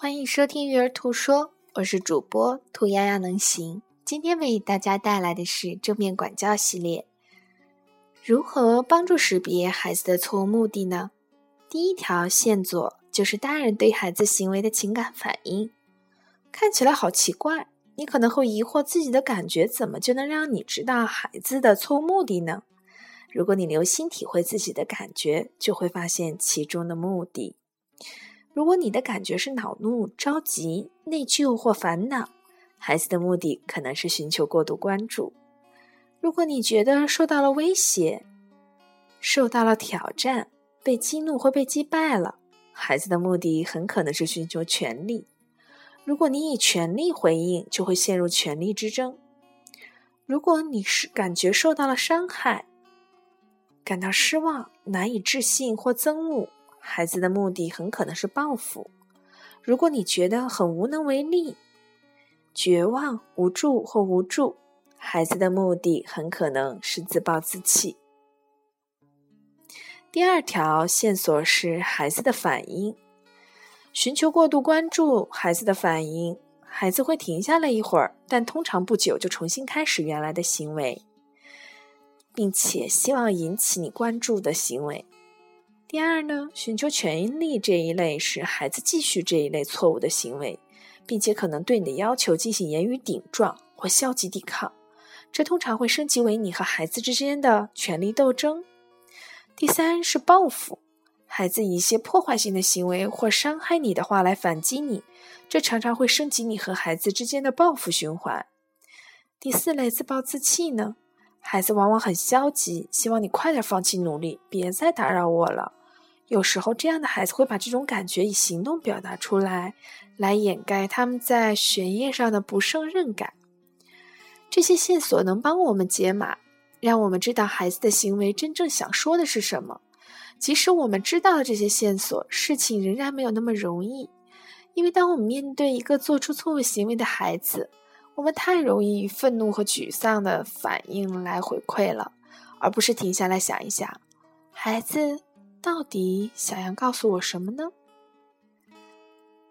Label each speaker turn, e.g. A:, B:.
A: 欢迎收听《育儿兔说》，我是主播兔丫丫能行。今天为大家带来的是正面管教系列。如何帮助识别孩子的错误目的呢？第一条线索就是大人对孩子行为的情感反应。看起来好奇怪，你可能会疑惑自己的感觉怎么就能让你知道孩子的错误目的呢？如果你留心体会自己的感觉，就会发现其中的目的。如果你的感觉是恼怒、着急、内疚或烦恼，孩子的目的可能是寻求过度关注；如果你觉得受到了威胁、受到了挑战、被激怒或被击败了，孩子的目的很可能是寻求权利。如果你以权力回应，就会陷入权力之争；如果你是感觉受到了伤害、感到失望、难以置信或憎恶。孩子的目的很可能是报复。如果你觉得很无能为力、绝望、无助或无助，孩子的目的很可能是自暴自弃。第二条线索是孩子的反应，寻求过度关注孩子的反应，孩子会停下来一会儿，但通常不久就重新开始原来的行为，并且希望引起你关注的行为。第二呢，寻求权利这一类是孩子继续这一类错误的行为，并且可能对你的要求进行言语顶撞或消极抵抗，这通常会升级为你和孩子之间的权力斗争。第三是报复，孩子以一些破坏性的行为或伤害你的话来反击你，这常常会升级你和孩子之间的报复循环。第四类自暴自弃呢，孩子往往很消极，希望你快点放弃努力，别再打扰我了。有时候，这样的孩子会把这种感觉以行动表达出来，来掩盖他们在学业上的不胜任感。这些线索能帮我们解码，让我们知道孩子的行为真正想说的是什么。即使我们知道了这些线索，事情仍然没有那么容易，因为当我们面对一个做出错误行为的孩子，我们太容易以愤怒和沮丧的反应来回馈了，而不是停下来想一想，孩子。到底想要告诉我什么呢？